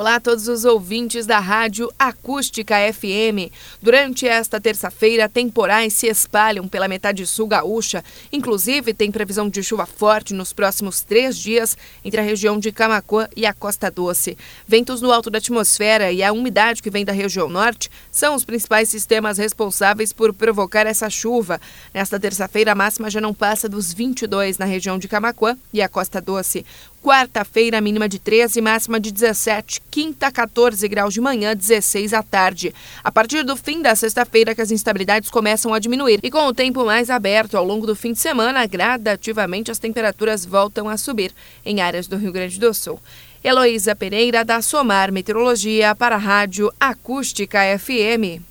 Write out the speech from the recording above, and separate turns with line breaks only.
Olá a todos os ouvintes da Rádio Acústica FM. Durante esta terça-feira, temporais se espalham pela metade sul gaúcha. Inclusive, tem previsão de chuva forte nos próximos três dias entre a região de Camacuã e a Costa Doce. Ventos no alto da atmosfera e a umidade que vem da região norte são os principais sistemas responsáveis por provocar essa chuva. Nesta terça-feira, a máxima já não passa dos 22 na região de Camacuã e a Costa Doce. Quarta-feira, mínima de 13, máxima de 17. Quinta, 14 graus de manhã, 16 à tarde. A partir do fim da sexta-feira, que as instabilidades começam a diminuir. E com o tempo mais aberto ao longo do fim de semana, gradativamente as temperaturas voltam a subir em áreas do Rio Grande do Sul. Heloísa Pereira, da Somar Meteorologia, para a Rádio Acústica FM.